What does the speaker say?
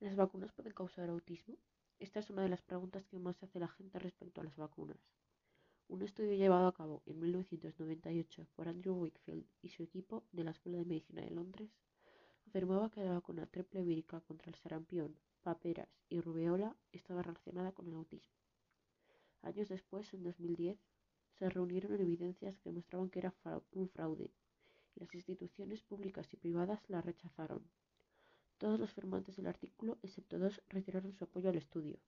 ¿Las vacunas pueden causar autismo? Esta es una de las preguntas que más se hace la gente respecto a las vacunas. Un estudio llevado a cabo en 1998 por Andrew Wakefield y su equipo de la Escuela de Medicina de Londres afirmaba que la vacuna triple vírica contra el sarampión, paperas y rubeola estaba relacionada con el autismo. Años después, en 2010, se reunieron evidencias que mostraban que era un fraude y las instituciones públicas y privadas la rechazaron. Todos los firmantes del artículo, excepto dos, retiraron su apoyo al estudio.